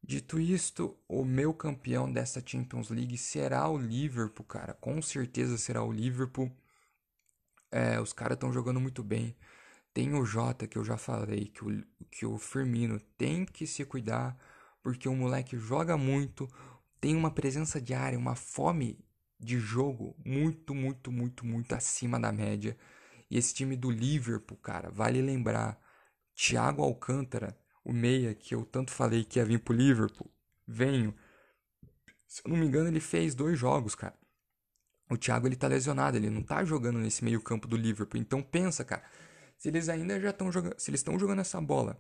dito isto, o meu campeão dessa Champions League será o Liverpool, cara. Com certeza será o Liverpool. É, os caras estão jogando muito bem. Tem o Jota, que eu já falei, que o, que o Firmino tem que se cuidar, porque o moleque joga muito, tem uma presença de área, uma fome de jogo muito, muito, muito, muito acima da média. E esse time do Liverpool, cara, vale lembrar, Thiago Alcântara, o meia que eu tanto falei que ia vir pro Liverpool, venho. Se eu não me engano, ele fez dois jogos, cara o Thiago ele tá lesionado, ele não tá jogando nesse meio-campo do Liverpool. Então pensa, cara, se eles ainda já estão jogando, se eles estão jogando essa bola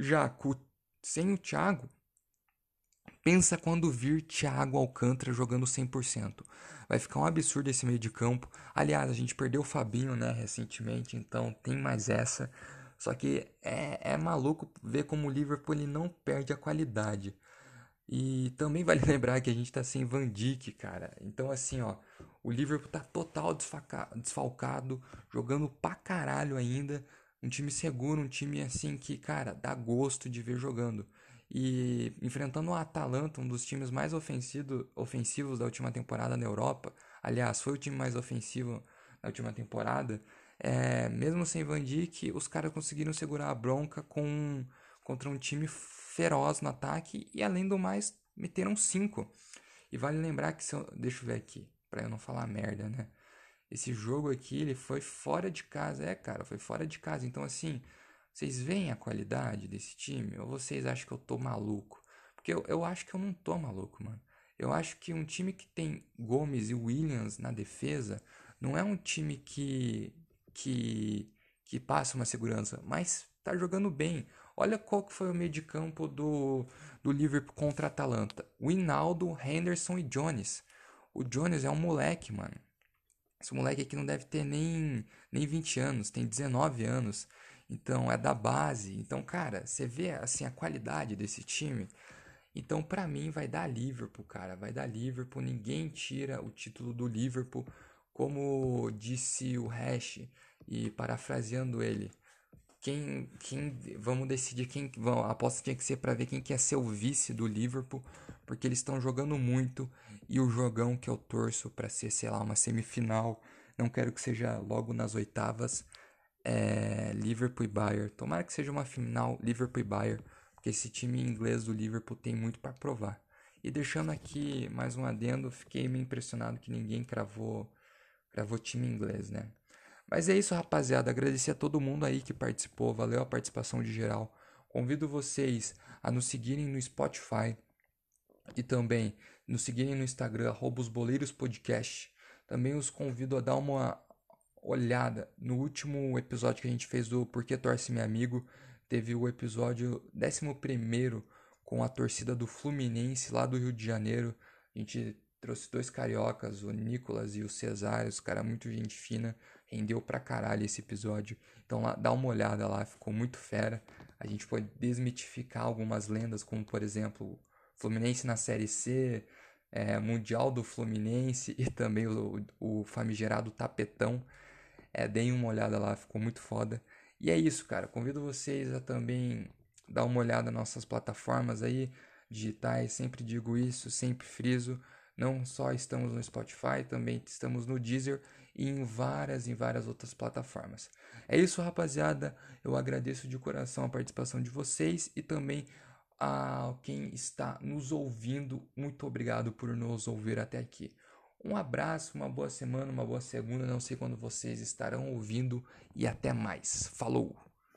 já com, sem o Thiago, pensa quando vir Thiago Alcântara jogando 100%. Vai ficar um absurdo esse meio de campo. Aliás, a gente perdeu o Fabinho, né, recentemente, então tem mais essa. Só que é, é maluco ver como o Liverpool ele não perde a qualidade. E também vale [laughs] lembrar que a gente tá sem Van Dijk, cara. Então, assim, ó, o Liverpool tá total desfalcado, jogando pra caralho ainda. Um time seguro, um time assim que, cara, dá gosto de ver jogando. E enfrentando o Atalanta, um dos times mais ofensivo, ofensivos da última temporada na Europa. Aliás, foi o time mais ofensivo da última temporada. É, mesmo sem Van Dijk, os caras conseguiram segurar a bronca com, contra um time feroz no ataque e além do mais meteram cinco. E vale lembrar que se eu, deixa eu ver aqui, para eu não falar merda, né? Esse jogo aqui, ele foi fora de casa, é, cara, foi fora de casa. Então assim, vocês veem a qualidade desse time ou vocês acham que eu tô maluco? Porque eu, eu acho que eu não tô maluco, mano. Eu acho que um time que tem Gomes e Williams na defesa não é um time que que que passa uma segurança, mas tá jogando bem. Olha qual que foi o meio de campo do, do Liverpool contra a Atalanta. Winaldo, Henderson e Jones. O Jones é um moleque, mano. Esse moleque aqui não deve ter nem, nem 20 anos, tem 19 anos. Então é da base. Então, cara, você vê assim a qualidade desse time. Então, para mim vai dar Liverpool, cara, vai dar Liverpool. Ninguém tira o título do Liverpool, como disse o Hash e parafraseando ele quem, quem vamos decidir quem vão, a aposta tinha que ser para ver quem quer ser o vice do Liverpool, porque eles estão jogando muito e o jogão que eu torço para ser, sei lá, uma semifinal, não quero que seja logo nas oitavas, é Liverpool e Bayern. Tomara que seja uma final Liverpool e Bayern, porque esse time inglês do Liverpool tem muito para provar. E deixando aqui mais um adendo, fiquei meio impressionado que ninguém cravou cravou time inglês, né? Mas é isso, rapaziada. Agradecer a todo mundo aí que participou. Valeu a participação de geral. Convido vocês a nos seguirem no Spotify e também nos seguirem no Instagram, @osboleirospodcast. Também os convido a dar uma olhada no último episódio que a gente fez do Porquê Torce Meu Amigo. Teve o episódio 11 com a torcida do Fluminense lá do Rio de Janeiro. A gente trouxe dois cariocas, o Nicolas e o Cesário, os caras muito gente fina. Rendeu pra caralho esse episódio. Então lá, dá uma olhada lá, ficou muito fera. A gente pode desmitificar algumas lendas, como por exemplo, Fluminense na Série C, é, Mundial do Fluminense [laughs] e também o, o famigerado Tapetão. É, deem uma olhada lá, ficou muito foda. E é isso, cara. Convido vocês a também dar uma olhada nas nossas plataformas aí digitais. Sempre digo isso, sempre friso. Não só estamos no Spotify, também estamos no Deezer e em várias e várias outras plataformas. É isso, rapaziada. Eu agradeço de coração a participação de vocês e também a quem está nos ouvindo. Muito obrigado por nos ouvir até aqui. Um abraço, uma boa semana, uma boa segunda. Não sei quando vocês estarão ouvindo e até mais. Falou!